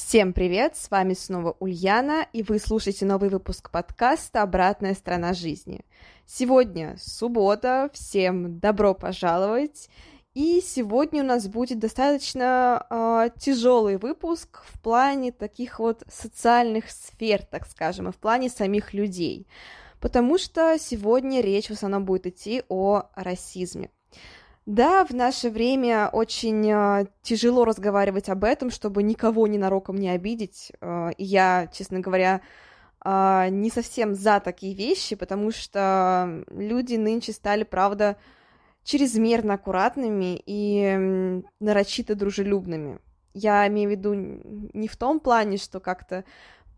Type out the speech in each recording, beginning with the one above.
Всем привет, с вами снова Ульяна, и вы слушаете новый выпуск подкаста «Обратная сторона жизни». Сегодня суббота, всем добро пожаловать, и сегодня у нас будет достаточно э, тяжелый выпуск в плане таких вот социальных сфер, так скажем, и в плане самих людей, потому что сегодня речь в основном будет идти о расизме. Да, в наше время очень э, тяжело разговаривать об этом, чтобы никого ненароком не обидеть. Э, и я, честно говоря, э, не совсем за такие вещи, потому что люди нынче стали, правда, чрезмерно аккуратными и нарочито дружелюбными. Я имею в виду не в том плане, что как-то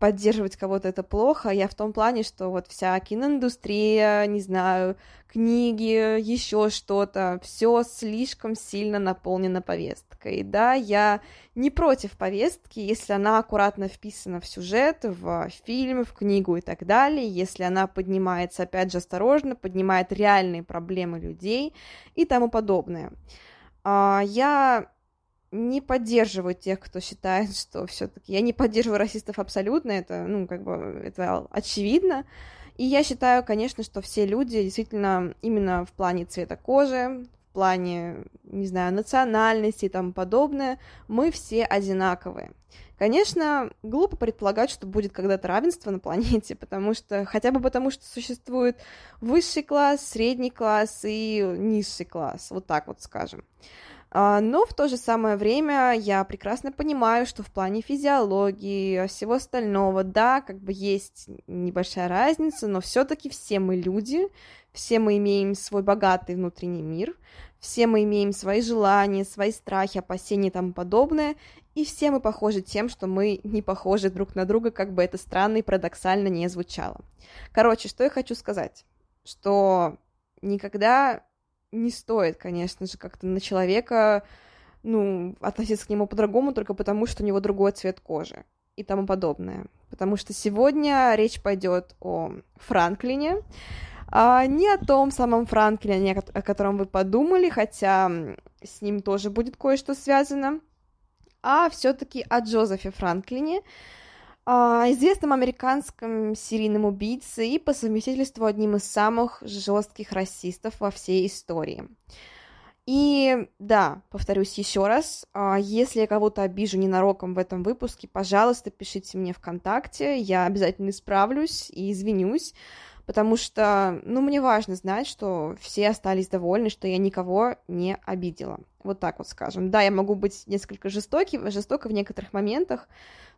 поддерживать кого-то это плохо. Я в том плане, что вот вся киноиндустрия, не знаю, книги, еще что-то, все слишком сильно наполнено повесткой. Да, я не против повестки, если она аккуратно вписана в сюжет, в фильм, в книгу и так далее, если она поднимается, опять же, осторожно, поднимает реальные проблемы людей и тому подобное. А, я не поддерживаю тех, кто считает, что все-таки я не поддерживаю расистов абсолютно, это, ну, как бы, это очевидно. И я считаю, конечно, что все люди действительно именно в плане цвета кожи, в плане, не знаю, национальности и тому подобное, мы все одинаковые. Конечно, глупо предполагать, что будет когда-то равенство на планете, потому что, хотя бы потому, что существует высший класс, средний класс и низший класс, вот так вот скажем. А, но в то же самое время я прекрасно понимаю, что в плане физиологии, всего остального, да, как бы есть небольшая разница, но все-таки все мы люди, все мы имеем свой богатый внутренний мир, все мы имеем свои желания, свои страхи, опасения и тому подобное, и все мы похожи тем, что мы не похожи друг на друга, как бы это странно и парадоксально не звучало. Короче, что я хочу сказать, что никогда не стоит, конечно же, как-то на человека, ну, относиться к нему по-другому только потому, что у него другой цвет кожи и тому подобное. Потому что сегодня речь пойдет о Франклине, а не о том самом Франклине, о котором вы подумали, хотя с ним тоже будет кое-что связано, а все-таки о Джозефе Франклине, известным американским серийным убийце и по совместительству одним из самых жестких расистов во всей истории. И да, повторюсь еще раз, а, если я кого-то обижу ненароком в этом выпуске, пожалуйста, пишите мне ВКонтакте, я обязательно исправлюсь и извинюсь, потому что, ну, мне важно знать, что все остались довольны, что я никого не обидела. Вот так вот скажем. Да, я могу быть несколько жестокий, жестоко в некоторых моментах,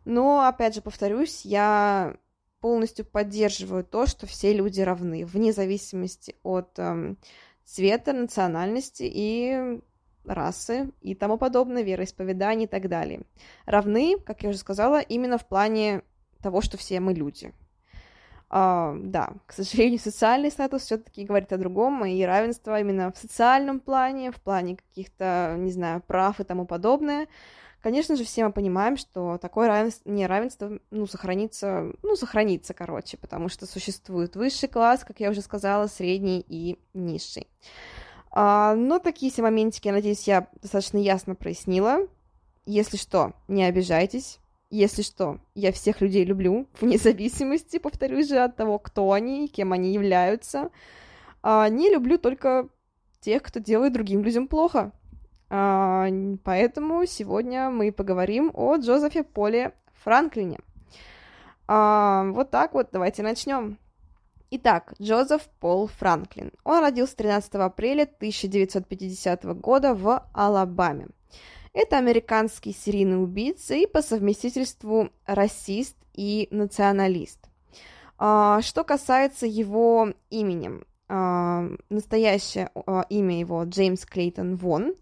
но, опять же, повторюсь, я полностью поддерживаю то, что все люди равны, вне зависимости от эм, цвета, национальности и расы и тому подобное, вероисповедания и так далее. Равны, как я уже сказала, именно в плане того, что все мы люди. Uh, да, к сожалению, социальный статус все-таки говорит о другом, и равенство именно в социальном плане, в плане каких-то, не знаю, прав и тому подобное. Конечно же, все мы понимаем, что такое равенство, неравенство, ну, сохранится, ну, сохранится, короче, потому что существует высший класс, как я уже сказала, средний и низший. А, но такие все моментики, я надеюсь, я достаточно ясно прояснила. Если что, не обижайтесь. Если что, я всех людей люблю, вне зависимости, повторюсь же, от того, кто они и кем они являются. А, не люблю только тех, кто делает другим людям плохо. А, поэтому сегодня мы поговорим о Джозефе Поле Франклине. А, вот так вот, давайте начнем. Итак, Джозеф Пол Франклин. Он родился 13 апреля 1950 года в Алабаме. Это американский серийный убийца и по совместительству расист и националист. А, что касается его имени, настоящее имя его Джеймс Клейтон Вон.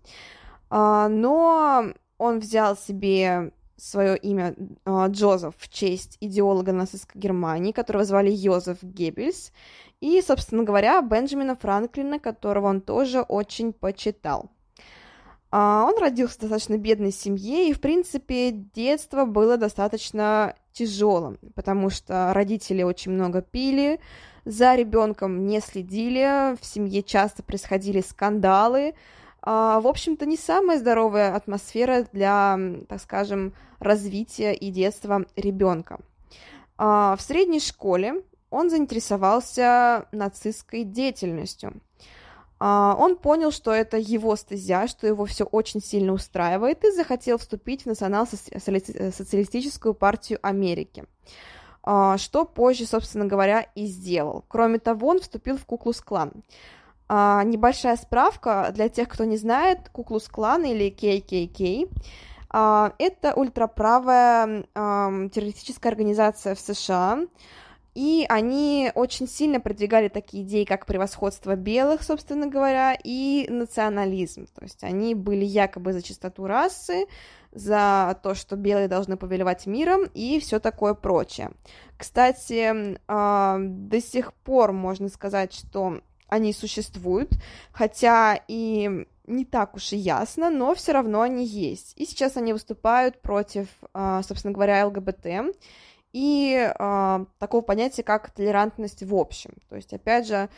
А, но он взял себе свое имя Джозеф в честь идеолога нацистской Германии, которого звали Йозеф Геббельс, и, собственно говоря, Бенджамина Франклина, которого он тоже очень почитал. А, он родился в достаточно бедной семье, и, в принципе, детство было достаточно тяжелым, потому что родители очень много пили, за ребенком не следили, в семье часто происходили скандалы. А, в общем-то, не самая здоровая атмосфера для, так скажем, развития и детства ребенка. А, в средней школе он заинтересовался нацистской деятельностью. А, он понял, что это его стезя, что его все очень сильно устраивает, и захотел вступить в Национал-социалистическую партию Америки, а, что позже, собственно говоря, и сделал. Кроме того, он вступил в Куклус-клан. А, небольшая справка для тех, кто не знает, Куклус-клан или KKK это ультраправая террористическая организация в США, и они очень сильно продвигали такие идеи, как превосходство белых, собственно говоря, и национализм. То есть они были якобы за чистоту расы, за то, что белые должны повелевать миром и все такое прочее. Кстати, э, до сих пор можно сказать, что они существуют, хотя и не так уж и ясно, но все равно они есть. И сейчас они выступают против, э, собственно говоря, ЛГБТ и э, такого понятия, как толерантность в общем. То есть, опять же,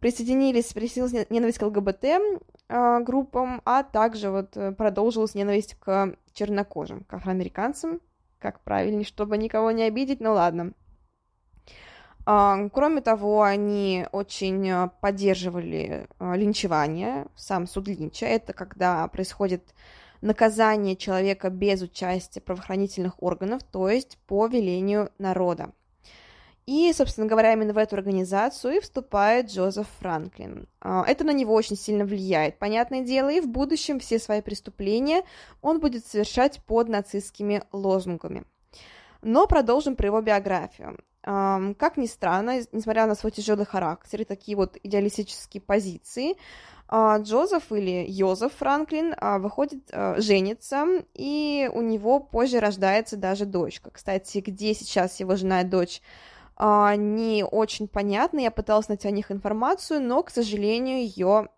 присоединились, присоединилась ненависть к ЛГБТ э, группам, а также вот э, продолжилась ненависть к чернокожим, к афроамериканцам, как правильнее, чтобы никого не обидеть, ну ладно. Э, кроме того, они очень поддерживали э, линчевание, сам суд линча, это когда происходит наказание человека без участия правоохранительных органов, то есть по велению народа. И, собственно говоря, именно в эту организацию и вступает Джозеф Франклин. А, это на него очень сильно влияет, понятное дело, и в будущем все свои преступления он будет совершать под нацистскими лозунгами. Но продолжим про его биографию. Как ни странно, несмотря на свой тяжелый характер и такие вот идеалистические позиции, а, Джозеф или Йозеф Франклин а, выходит, а, женится, и у него позже рождается даже дочка. Кстати, где сейчас его жена и дочь, не очень понятно. Я пыталась найти о них информацию, но, к сожалению, ее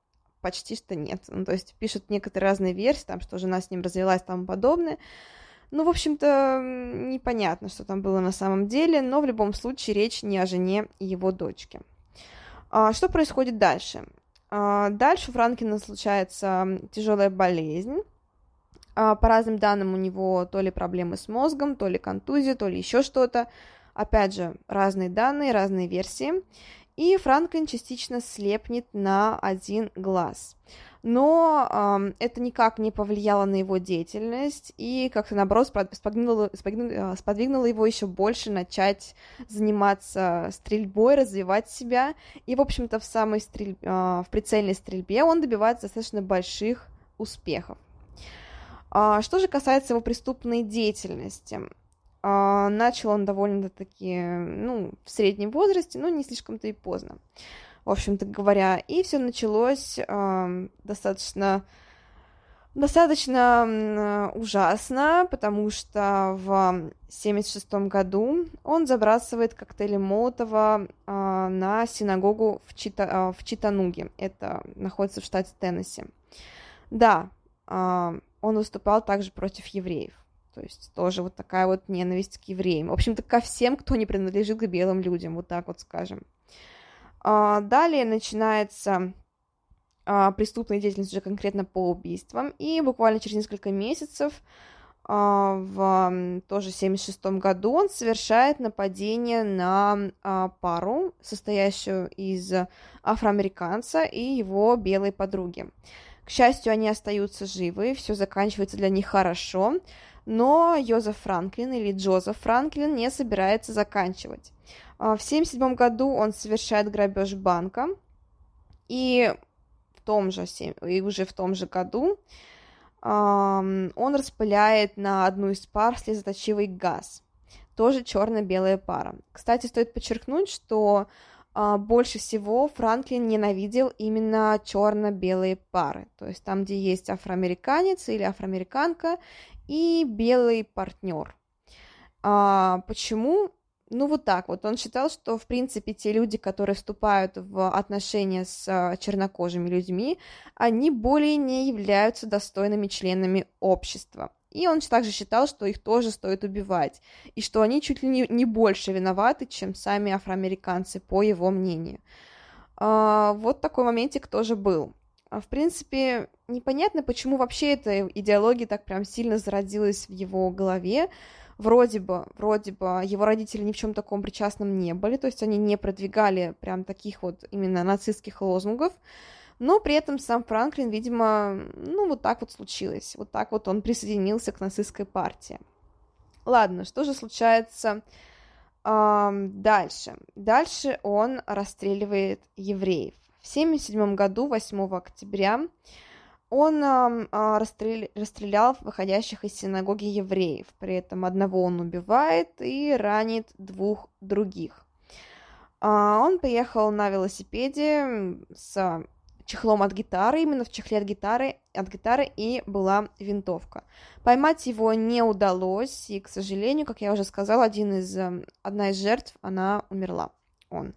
почти что нет. Ну, то есть пишут некоторые разные версии, там, что жена с ним развелась и тому подобное. Ну, в общем-то, непонятно, что там было на самом деле, но в любом случае речь не о жене и его дочке. Что происходит дальше? А, дальше у Франкина случается тяжелая болезнь. А, по разным данным у него то ли проблемы с мозгом, то ли контузия, то ли еще что-то. Опять же, разные данные, разные версии. И Франклин частично слепнет на один глаз но э, это никак не повлияло на его деятельность и как-то, наоборот, сподвигнуло, сподвигнуло, сподвигнуло его еще больше начать заниматься стрельбой, развивать себя, и, в общем-то, в самой стрель... э, в прицельной стрельбе он добивается достаточно больших успехов. А, что же касается его преступной деятельности, а, начал он довольно-таки, ну, в среднем возрасте, но не слишком-то и поздно в общем-то говоря. И все началось э, достаточно достаточно ужасно, потому что в 76 году он забрасывает коктейли Молотова э, на синагогу в, Чита, э, в Читануге. Это находится в штате Теннесси. Да, э, он выступал также против евреев. То есть тоже вот такая вот ненависть к евреям. В общем-то, ко всем, кто не принадлежит к белым людям, вот так вот скажем. А, далее начинается а, преступная деятельность уже конкретно по убийствам, и буквально через несколько месяцев а, в тоже 76 году он совершает нападение на пару, состоящую из афроамериканца и его белой подруги. К счастью, они остаются живы, все заканчивается для них хорошо, но Йозеф Франклин или Джозеф Франклин не собирается заканчивать. А, в 1977 году он совершает грабеж банка, и в том же, и уже в том же году он распыляет на одну из пар слезоточивый газ, тоже черно-белая пара. Кстати, стоит подчеркнуть, что а, больше всего Франклин ненавидел именно черно-белые пары, то есть там, где есть афроамериканец или афроамериканка и белый партнер. А, почему? Ну, вот так вот. Он считал, что, в принципе, те люди, которые вступают в отношения с а, чернокожими людьми, они более не являются достойными членами общества. И он также считал, что их тоже стоит убивать, и что они чуть ли не, больше виноваты, чем сами афроамериканцы, по его мнению. А, вот такой моментик тоже был. А, в принципе, непонятно, почему вообще эта идеология так прям сильно зародилась в его голове. Вроде бы, вроде бы его родители ни в чем таком причастном не были, то есть они не продвигали прям таких вот именно нацистских лозунгов, но при этом сам Франклин, видимо, ну вот так вот случилось, вот так вот он присоединился к нацистской партии. Ладно, что же случается эм, дальше? Дальше он расстреливает евреев. В 1977 году, 8 октября, он э, расстрел... расстрелял выходящих из синагоги евреев. При этом одного он убивает и ранит двух других. Э, он поехал на велосипеде с чехлом от гитары, именно в чехле от гитары, от гитары и была винтовка. Поймать его не удалось, и, к сожалению, как я уже сказала, один из, одна из жертв, она умерла, он.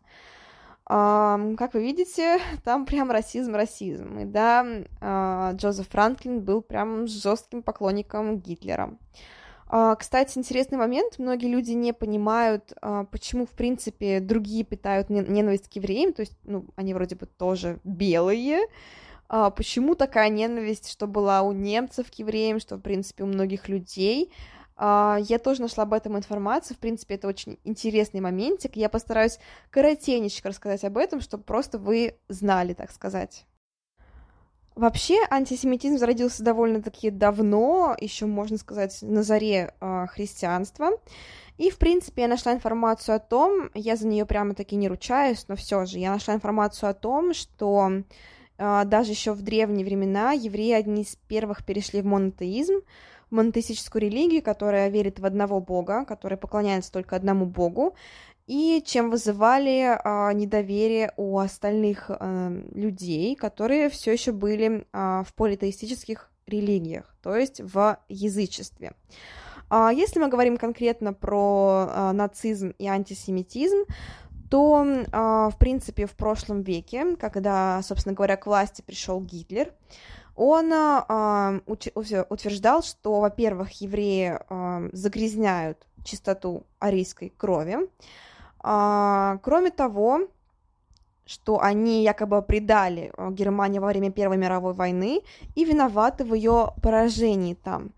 Как вы видите, там прям расизм, расизм. И да, uh, Джозеф Франклин был прям жестким поклонником Гитлера. А, кстати, интересный момент. Многие люди не понимают, а, почему, в принципе, другие питают ненависть к евреям, то есть, ну, они вроде бы тоже белые. А, почему такая ненависть, что была у немцев к евреям, что, в принципе, у многих людей. Я тоже нашла об этом информацию. В принципе, это очень интересный моментик. Я постараюсь коротенечко рассказать об этом, чтобы просто вы знали, так сказать. Вообще антисемитизм зародился довольно-таки давно, еще можно сказать на заре э, христианства. И, в принципе, я нашла информацию о том, я за нее прямо-таки не ручаюсь, но все же, я нашла информацию о том, что э, даже еще в древние времена евреи одни из первых перешли в монотеизм, монотеистическую религию, которая верит в одного бога, которая поклоняется только одному богу, и чем вызывали а, недоверие у остальных а, людей, которые все еще были а, в политеистических религиях, то есть в язычестве. А, если мы говорим конкретно про а, нацизм и антисемитизм, то, а, в принципе, в прошлом веке, когда, собственно говоря, к власти пришел Гитлер, он а, утверждал, что, во-первых, евреи а, загрязняют чистоту арийской крови, а, кроме того, что они якобы предали э, Германию во время Первой мировой войны и виноваты в ее поражении там.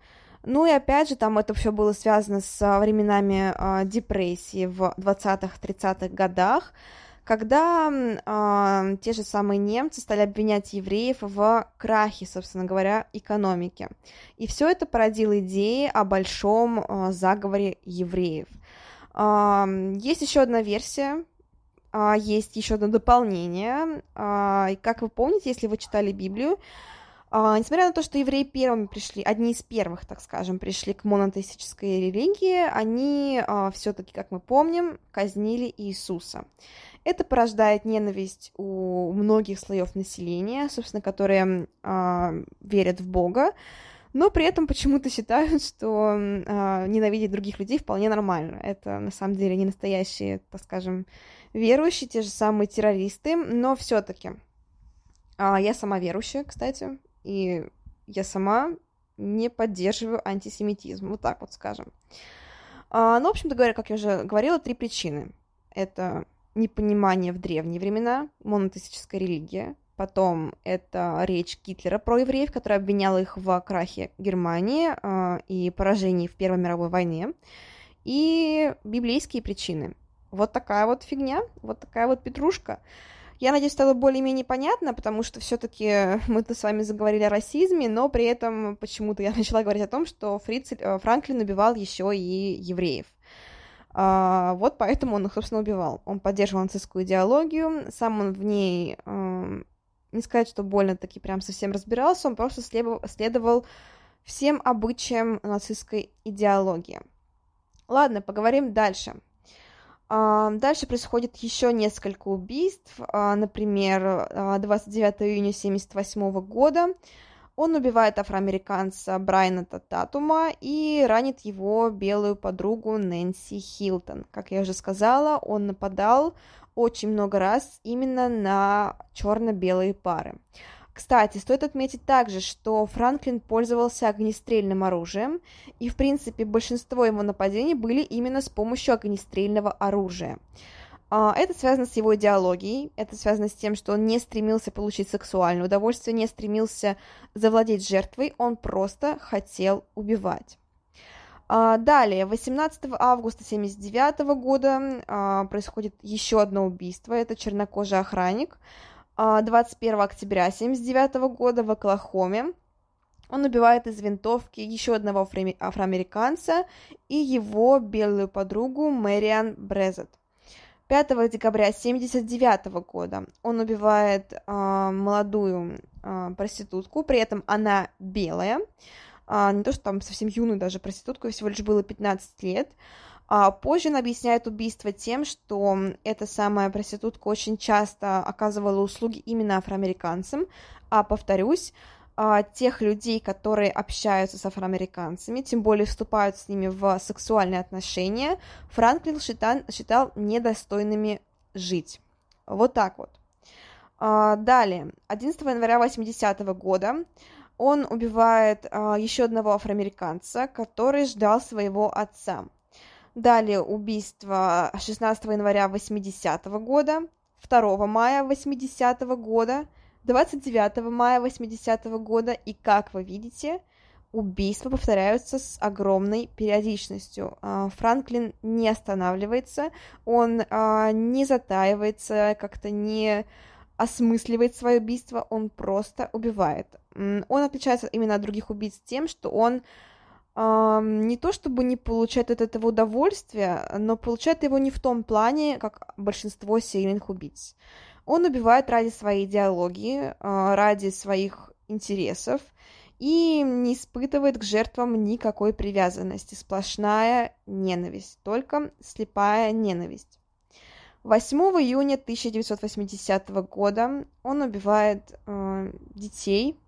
Ну и опять же, там это все было связано с временами э, депрессии в 20-30-х годах, когда э, те же самые немцы стали обвинять евреев в крахе, собственно говоря, экономики. И все это породило идеи о большом э, заговоре евреев. Есть еще одна версия, а, есть еще одно дополнение. И как вы помните, если вы читали Библию, а, несмотря на то, что евреи первыми пришли, одни из первых, так скажем, пришли к монотеистической религии, они все-таки, как мы помним, казнили Иисуса. Это порождает ненависть у многих слоев населения, собственно, которые верят в Бога, но при этом почему-то считают, что э, ненавидеть других людей вполне нормально. Это на самом деле не настоящие, так скажем, верующие, те же самые террористы, но все-таки. Э, я сама верующая, кстати, и я сама не поддерживаю антисемитизм, вот так вот скажем. Э, ну, в общем-то говоря, как я уже говорила, три причины. Это непонимание в древние времена, монотеистическая религия, Потом это речь Гитлера про евреев, который обвинял их в крахе Германии э, и поражении в Первой мировой войне. И библейские причины. Вот такая вот фигня, вот такая вот петрушка. Я надеюсь, стало более-менее понятно, потому что все-таки мы-то с вами заговорили о расизме, но при этом почему-то я начала говорить о том, что Фриц, э, Франклин убивал еще и евреев. А, вот поэтому он их, собственно, убивал. Он поддерживал нацистскую идеологию, сам он в ней э, не сказать, что больно-таки прям совсем разбирался, он просто следовал, следовал всем обычаям нацистской идеологии. Ладно, поговорим дальше. Дальше происходит еще несколько убийств. Например, 29 июня 1978 года он убивает афроамериканца Брайана Тататума и ранит его белую подругу Нэнси Хилтон. Как я уже сказала, он нападал очень много раз именно на черно-белые пары. Кстати, стоит отметить также, что Франклин пользовался огнестрельным оружием, и, в принципе, большинство его нападений были именно с помощью огнестрельного оружия. А, это связано с его идеологией, это связано с тем, что он не стремился получить сексуальное удовольствие, не стремился завладеть жертвой, он просто хотел убивать. А, далее, 18 августа 1979 года а, происходит еще одно убийство, это чернокожий охранник. 21 октября 1979 года в Оклахоме он убивает из винтовки еще одного афроамериканца и его белую подругу Мэриан Брезет. 5 декабря 1979 года он убивает э, молодую э, проститутку, при этом она белая, э, не то что там совсем юную даже проститутку, всего лишь было 15 лет. А позже он объясняет убийство тем, что эта самая проститутка очень часто оказывала услуги именно афроамериканцам, а, повторюсь, а, тех людей, которые общаются с афроамериканцами, тем более вступают с ними в сексуальные отношения, Франклин считал, считал недостойными жить. Вот так вот. А, далее, 11 января 80 -го года он убивает а, еще одного афроамериканца, который ждал своего отца. Далее убийство 16 января 80 -го года, 2 мая 80 -го года – 29 мая 80 -го года, и, как вы видите, убийства повторяются с огромной периодичностью. А, Франклин не останавливается, он а, не затаивается, как-то не осмысливает свое убийство, он просто убивает. Он отличается именно от других убийц тем, что он не то чтобы не получает от этого удовольствия, но получает его не в том плане, как большинство серийных убийц. Он убивает ради своей идеологии, а, ради своих интересов и не испытывает к жертвам никакой привязанности, сплошная ненависть, только слепая ненависть. 8 июня 1980 года он убивает э, детей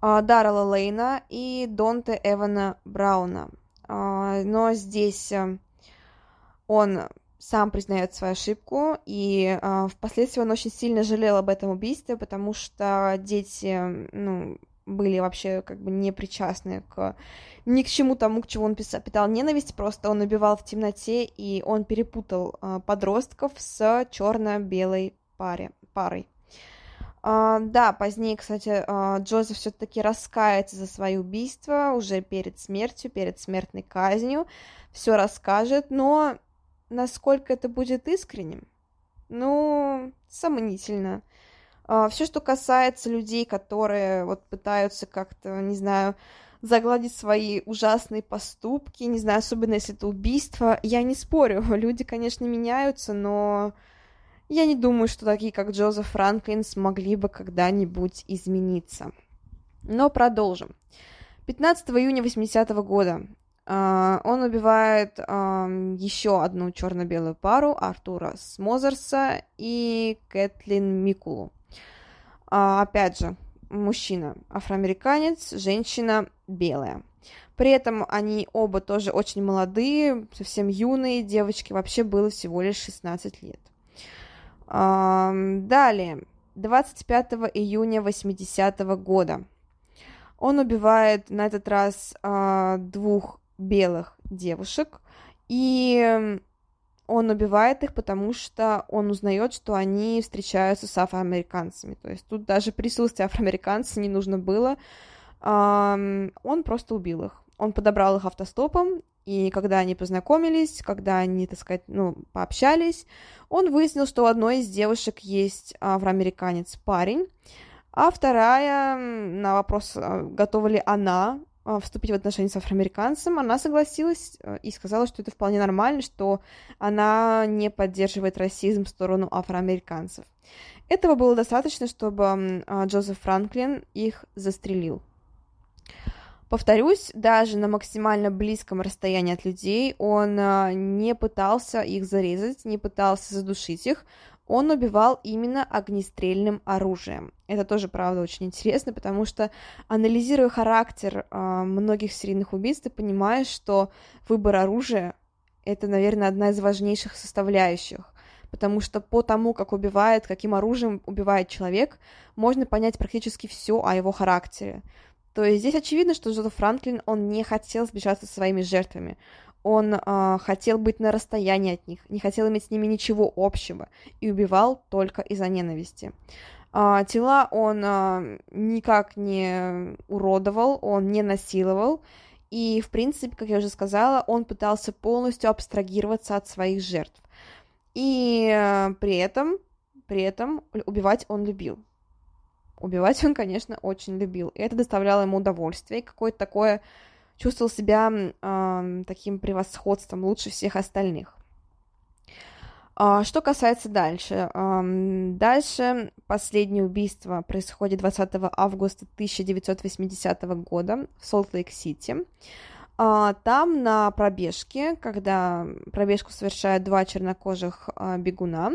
Даррела Лейна и Донте Эвана Брауна. Э, но здесь э, он сам признает свою ошибку, и э, впоследствии он очень сильно жалел об этом убийстве, потому что дети, ну, были вообще как бы не причастны к ни к чему тому, к чему он писал, питал ненависть, просто он убивал в темноте, и он перепутал э, подростков с черно-белой паре, парой. Uh, да, позднее, кстати, uh, Джозеф все-таки раскается за свои убийства уже перед смертью, перед смертной казнью, все расскажет, но Насколько это будет искренним? Ну, сомнительно. А, Все, что касается людей, которые вот пытаются как-то, не знаю, загладить свои ужасные поступки, не знаю, особенно если это убийство, я не спорю, люди, конечно, меняются, но я не думаю, что такие, как Джозеф Франклин, смогли бы когда-нибудь измениться. Но продолжим. 15 июня 80 -го года Uh, он убивает uh, еще одну черно-белую пару Артура Смозерса и Кэтлин Микулу. Uh, опять же, мужчина афроамериканец, женщина белая. При этом они оба тоже очень молодые, совсем юные девочки, вообще было всего лишь 16 лет. Далее, 25 июня 80 -го года он убивает на этот раз двух белых девушек, и он убивает их, потому что он узнает, что они встречаются с афроамериканцами. То есть тут даже присутствие афроамериканца не нужно было. Он просто убил их. Он подобрал их автостопом, и когда они познакомились, когда они, так сказать, ну, пообщались, он выяснил, что у одной из девушек есть афроамериканец парень, а вторая на вопрос, а, готова ли она а, вступить в отношения с афроамериканцем, она согласилась э, и сказала, что это вполне нормально, что она не поддерживает расизм в сторону афроамериканцев. Этого было достаточно, чтобы а, Джозеф Франклин их застрелил. Повторюсь, даже на максимально близком расстоянии от людей он а, не пытался их зарезать, не пытался задушить их, он убивал именно огнестрельным оружием. Это тоже, правда, очень интересно, потому что, анализируя характер э, многих серийных убийств, ты понимаешь, что выбор оружия — это, наверное, одна из важнейших составляющих потому что по тому, как убивает, каким оружием убивает человек, можно понять практически все о его характере. То есть здесь очевидно, что Джозеф Франклин, он не хотел сбежаться со своими жертвами. Он э, хотел быть на расстоянии от них, не хотел иметь с ними ничего общего и убивал только из-за ненависти. Э, тела он э, никак не уродовал, он не насиловал, и, в принципе, как я уже сказала, он пытался полностью абстрагироваться от своих жертв. И при этом, при этом убивать он любил. Убивать он, конечно, очень любил. И это доставляло ему удовольствие, какое-то такое чувствовал себя э, таким превосходством лучше всех остальных. А, что касается дальше. Дальше последнее убийство происходит 20 августа 1980 года в Солт-Лейк-Сити. А, там на пробежке, когда пробежку совершают два чернокожих а, бегуна,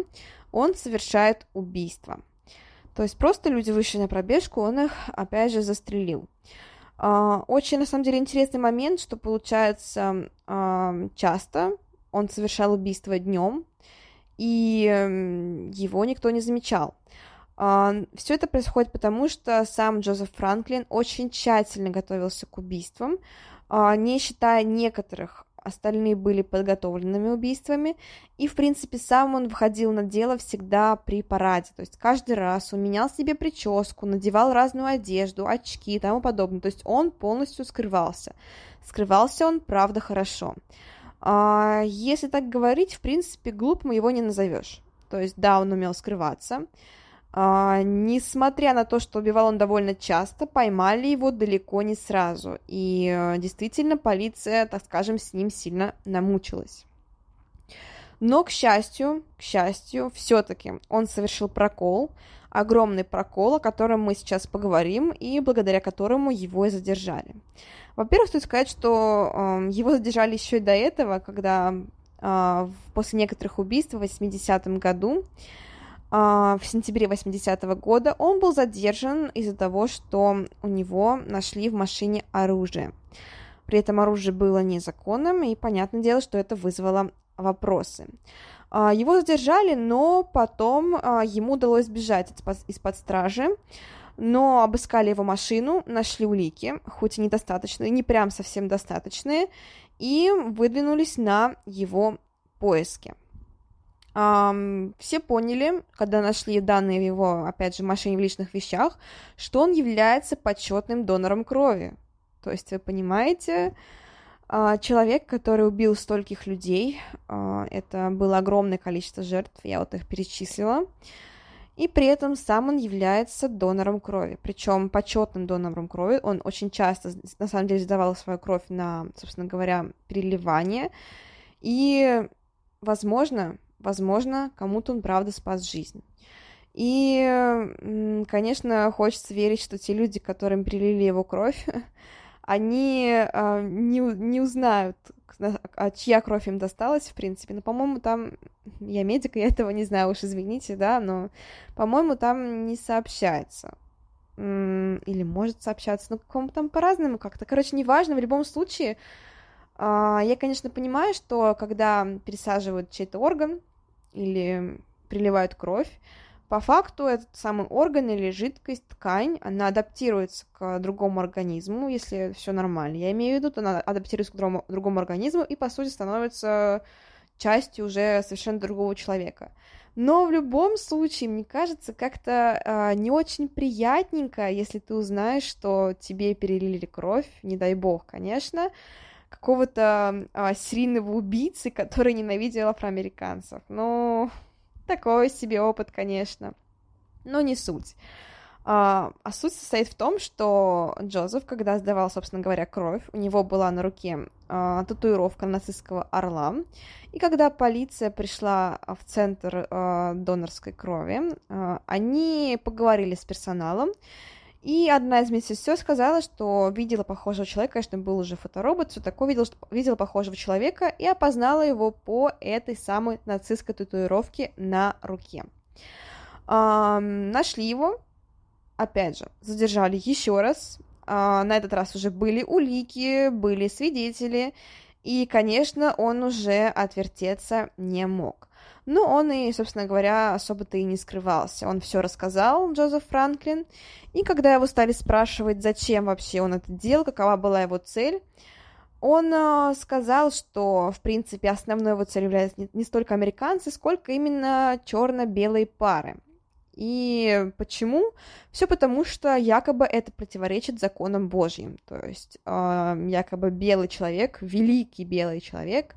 он совершает убийство. То есть просто люди вышли на пробежку, он их опять же застрелил. А, очень, на самом деле, интересный момент, что получается часто он совершал убийство днем, и его никто не замечал. Все это происходит потому, что сам Джозеф Франклин очень тщательно готовился к убийствам, не считая некоторых остальные были подготовленными убийствами, и, в принципе, сам он выходил на дело всегда при параде, то есть каждый раз он менял себе прическу, надевал разную одежду, очки и тому подобное, то есть он полностью скрывался. Скрывался он, правда, хорошо. А, если так говорить, в принципе, глупым его не назовешь. То есть, да, он умел скрываться, а, несмотря на то, что убивал он довольно часто, поймали его далеко не сразу. И э, действительно, полиция, так скажем, с ним сильно намучилась. Но, к счастью, к счастью, все-таки он совершил прокол, огромный прокол, о котором мы сейчас поговорим, и благодаря которому его и задержали. Во-первых, стоит сказать, что э, его задержали еще и до этого, когда э, после некоторых убийств в 80-м году в сентябре 80-го года он был задержан из-за того, что у него нашли в машине оружие. При этом оружие было незаконным, и понятное дело, что это вызвало вопросы. А, его задержали, но потом а, ему удалось сбежать из-под стражи, но обыскали его машину, нашли улики, хоть и недостаточные, не прям совсем достаточные, и выдвинулись на его поиски. Um, все поняли, когда нашли данные в его, опять же, машине в личных вещах, что он является почетным донором крови. То есть, вы понимаете, uh, человек, который убил стольких людей, uh, это было огромное количество жертв, я вот их перечислила, и при этом сам он является донором крови, причем почетным донором крови. Он очень часто, на самом деле, сдавал свою кровь на, собственно говоря, переливание, и, возможно, возможно, кому-то он правда спас жизнь. И, конечно, хочется верить, что те люди, которым прилили его кровь, они э, не, не узнают, а чья кровь им досталась, в принципе. Но, по-моему, там... Я медик, я этого не знаю, уж извините, да, но, по-моему, там не сообщается. Или может сообщаться, но кому там по-разному как-то. Короче, неважно, в любом случае, э, я, конечно, понимаю, что когда пересаживают чей-то орган, или приливают кровь, по факту этот самый орган или жидкость, ткань, она адаптируется к другому организму, если все нормально. Я имею в виду, она адаптируется к другому, другому организму и, по сути, становится частью уже совершенно другого человека. Но в любом случае, мне кажется, как-то э, не очень приятненько, если ты узнаешь, что тебе перелили кровь, не дай бог, конечно, какого-то а, серийного убийцы, который ненавидел афроамериканцев. Ну, такой себе опыт, конечно. Но не суть. А, а суть состоит в том, что Джозеф, когда сдавал, собственно говоря, кровь, у него была на руке а, татуировка нацистского орла, и когда полиция пришла в центр а, донорской крови, а, они поговорили с персоналом, И одна из медсестер сказала, что видела похожего человека, конечно, был уже фоторобот, все такое, видела, видела похожего человека и опознала его по этой самой нацистской татуировке на руке. Эм, нашли его, опять же, задержали еще раз. Э, на этот раз уже были улики, были свидетели, и, конечно, он уже отвертеться не мог. Но он и, собственно говоря, особо-то и не скрывался. Он все рассказал, Джозеф Франклин. И когда его стали спрашивать, зачем вообще он это делал, какова была его цель, он э, сказал, что, в принципе, основной его целью являются не, не столько американцы, сколько именно черно-белые пары. И почему? Все потому, что якобы это противоречит законам Божьим. То есть э, якобы белый человек, великий белый человек,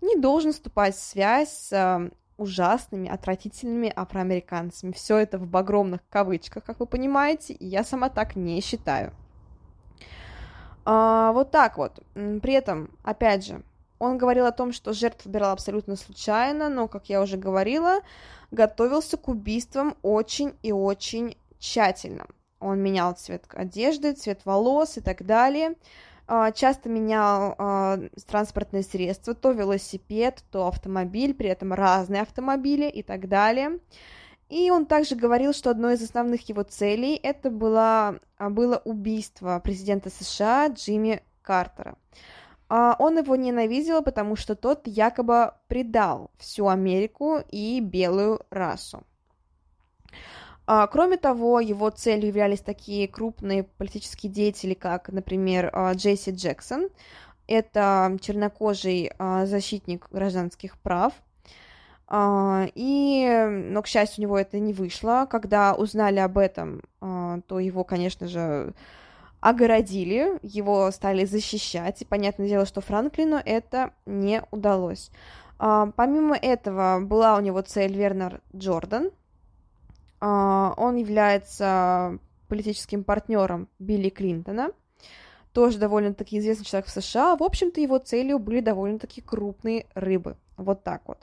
не должен вступать в связь с э, ужасными, отвратительными афроамериканцами. Все это в огромных кавычках, как вы понимаете, и я сама так не считаю. А, вот так вот. При этом, опять же, он говорил о том, что жертв выбирал абсолютно случайно, но, как я уже говорила, готовился к убийствам очень и очень тщательно. Он менял цвет одежды, цвет волос и так далее. А, часто менял а, транспортные средства, то велосипед, то автомобиль, при этом разные автомобили и так далее. И он также говорил, что одной из основных его целей это было, а, было убийство президента США Джимми Картера. Он его ненавидел, потому что тот якобы предал всю Америку и белую расу. А, кроме того, его целью являлись такие крупные политические деятели, как, например, а, Джесси Джексон. Это чернокожий а, защитник гражданских прав. И, но, к счастью, у него это не вышло. Когда узнали об этом, то его, конечно же, огородили, его стали защищать, и понятное дело, что Франклину это не удалось. Помимо этого, была у него цель Вернер Джордан, он является политическим партнером Билли Клинтона, тоже довольно-таки известный человек в США. В общем-то, его целью были довольно-таки крупные рыбы. Вот так вот.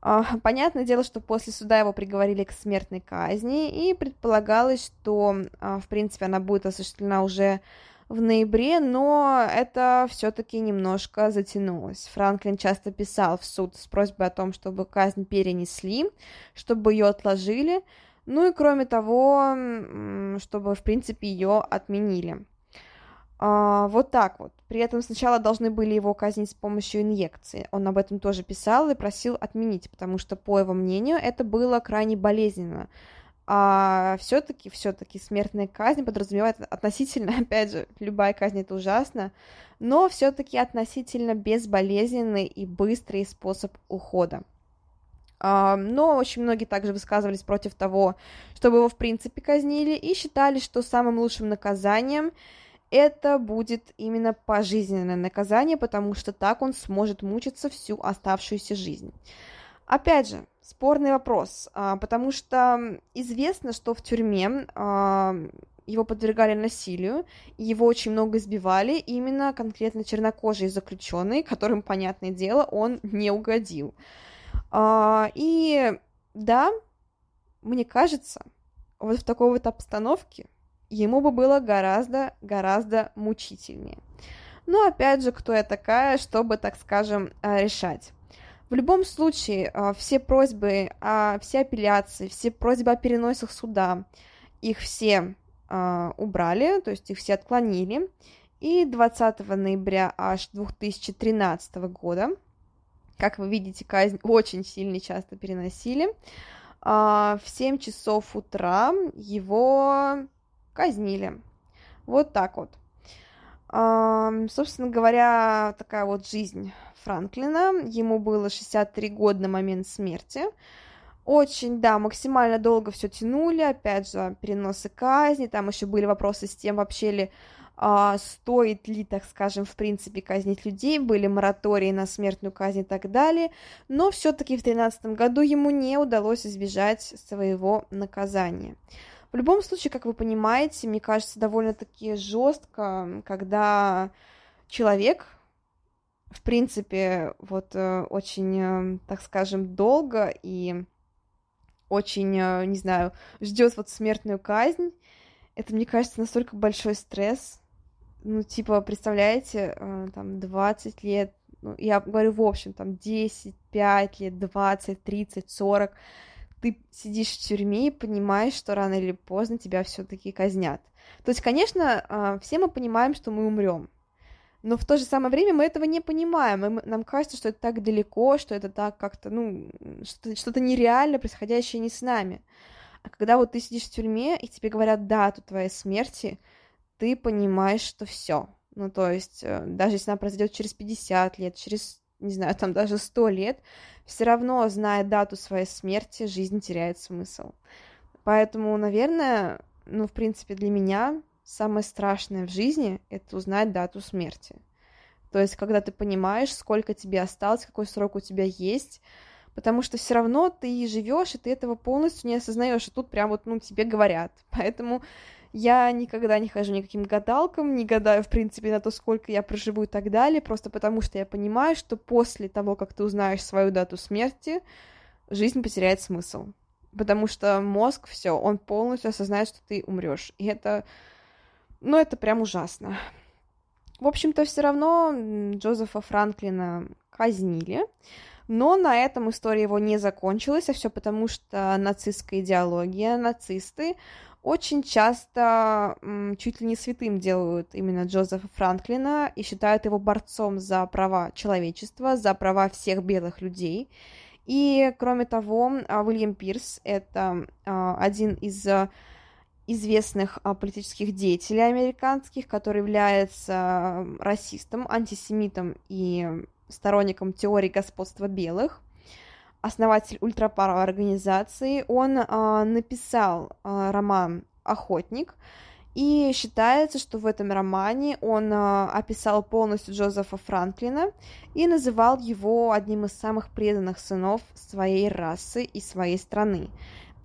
А, понятное дело, что после суда его приговорили к смертной казни, и предполагалось, что, а, в принципе, она будет осуществлена уже в ноябре, но это все-таки немножко затянулось. Франклин часто писал в суд с просьбой о том, чтобы казнь перенесли, чтобы ее отложили, ну и кроме того, чтобы, в принципе, ее отменили. А, вот так вот. При этом сначала должны были его казнить с помощью инъекции. Он об этом тоже писал и просил отменить, потому что, по его мнению, это было крайне болезненно. А все-таки, все-таки смертная казнь подразумевает относительно, опять же, любая казнь это ужасно, но все-таки относительно безболезненный и быстрый способ ухода. Но очень многие также высказывались против того, чтобы его в принципе казнили, и считали, что самым лучшим наказанием это будет именно пожизненное наказание, потому что так он сможет мучиться всю оставшуюся жизнь. Опять же, спорный вопрос, а, потому что известно, что в тюрьме а, его подвергали насилию, его очень много избивали, именно конкретно чернокожие заключенные, которым, понятное дело, он не угодил. А, и да, мне кажется, вот в такой вот обстановке ему бы было гораздо-гораздо мучительнее. Но опять же, кто я такая, чтобы, так скажем, решать? В любом случае, а, все просьбы, все апелляции, все просьбы о переносах суда, их все убрали, то есть их все отклонили. И 20 ноября аж 2013 года как вы видите, казнь очень сильно часто переносили. А, в 7 часов утра его казнили. Вот так вот. А, собственно говоря, такая вот жизнь Франклина. Ему было 63 года на момент смерти. Очень, да, максимально долго все тянули, опять же, переносы казни, там еще были вопросы с тем, вообще ли а, стоит ли, так скажем, в принципе, казнить людей, были моратории на смертную казнь и так далее, но все-таки в 2013 году ему не удалось избежать своего наказания. В любом случае, как вы понимаете, мне кажется, довольно-таки жестко, когда человек, в принципе, вот э, очень, э, так скажем, долго и очень, э, не знаю, ждет вот смертную казнь, Это, мне кажется, настолько большой стресс. Ну, типа, представляете, э, там, 20 лет, ну, я говорю в общем, там, 10, 5 лет, 20, 30, 40, ты сидишь в тюрьме и понимаешь, что рано или поздно тебя все-таки казнят. То есть, конечно, все мы понимаем, что мы умрем, но в то же самое время мы этого не понимаем, и нам кажется, что это так далеко, что это так как-то, ну, что-то, что-то нереально происходящее не с нами. А когда вот ты сидишь в тюрьме, и тебе говорят дату твоей смерти, ты понимаешь, что все. Ну, то есть, э, даже если она произойдет через 50 лет, через, не знаю, там даже 100 лет, все равно, зная дату своей смерти, жизнь теряет смысл. Поэтому, наверное, ну, в принципе, для меня самое страшное в жизни — это узнать дату смерти. То есть, когда ты понимаешь, сколько тебе осталось, какой срок у тебя есть, потому что все равно ты живешь, и ты этого полностью не осознаешь, и тут прям вот, ну, тебе говорят. Поэтому я никогда не хожу никаким гадалкам, не гадаю, в принципе, на то, сколько я проживу и так далее, просто потому что я понимаю, что после того, как ты узнаешь свою дату смерти, жизнь потеряет смысл потому что мозг все, он полностью осознает, что ты умрешь. И это, ну, это прям ужасно. В общем-то, все равно Джозефа Франклина казнили, но на этом история его не закончилась, а все потому, что нацистская идеология, нацисты очень часто чуть ли не святым делают именно Джозефа Франклина и считают его борцом за права человечества, за права всех белых людей. И, кроме того, а, Уильям Пирс — это а, один из известных политических деятелей американских, который является расистом, антисемитом и сторонником теории господства белых, основатель ультраправой организации. Он написал роман «Охотник», и считается, что в этом романе он э, описал полностью Джозефа Франклина и называл его одним из самых преданных сынов своей расы и своей страны.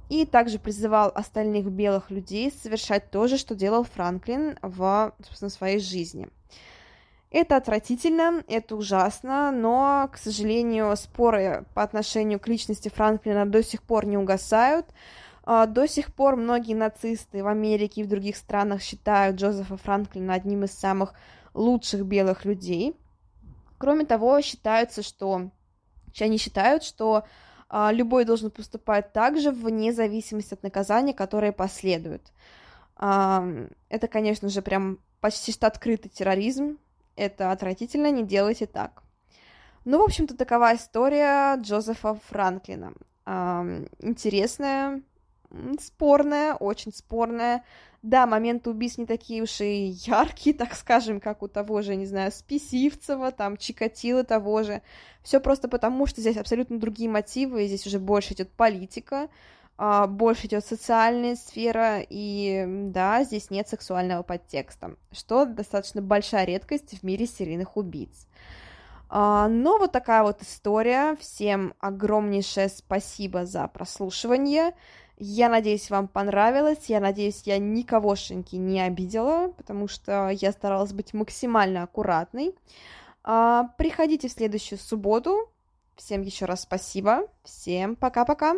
И также призывал остальных белых людей совершать то же, что делал Франклин в собственно, своей жизни. Это отвратительно, это ужасно, но, к сожалению, споры по отношению к личности Франклина до сих пор не угасают. А, до сих пор многие нацисты в Америке и в других странах считают Джозефа Франклина одним из самых лучших белых людей. Кроме того, считается, что они считают, что любой должен поступать так же вне зависимости от наказания, которое последует. А, это, конечно же, прям почти что открытый терроризм. Это отвратительно, не делайте так. Ну, в общем-то, такова история Джозефа Франклина. Интересная, спорная, очень спорная. Да, моменты убийств не такие уж и яркие, так скажем, как у того же, не знаю, Списивцева, там, Чикатила того же. Все просто потому, что здесь абсолютно другие мотивы, и здесь уже больше идет политика, а, больше идет социальная сфера, и да, здесь нет сексуального подтекста, что достаточно большая редкость в мире серийных убийц. А, но вот такая вот история. Всем огромнейшее спасибо за прослушивание. Я надеюсь, вам понравилось. Я надеюсь, я никогошеньки не обидела, потому что я старалась быть максимально аккуратной. А, приходите в следующую субботу. Всем еще раз спасибо. Всем пока-пока.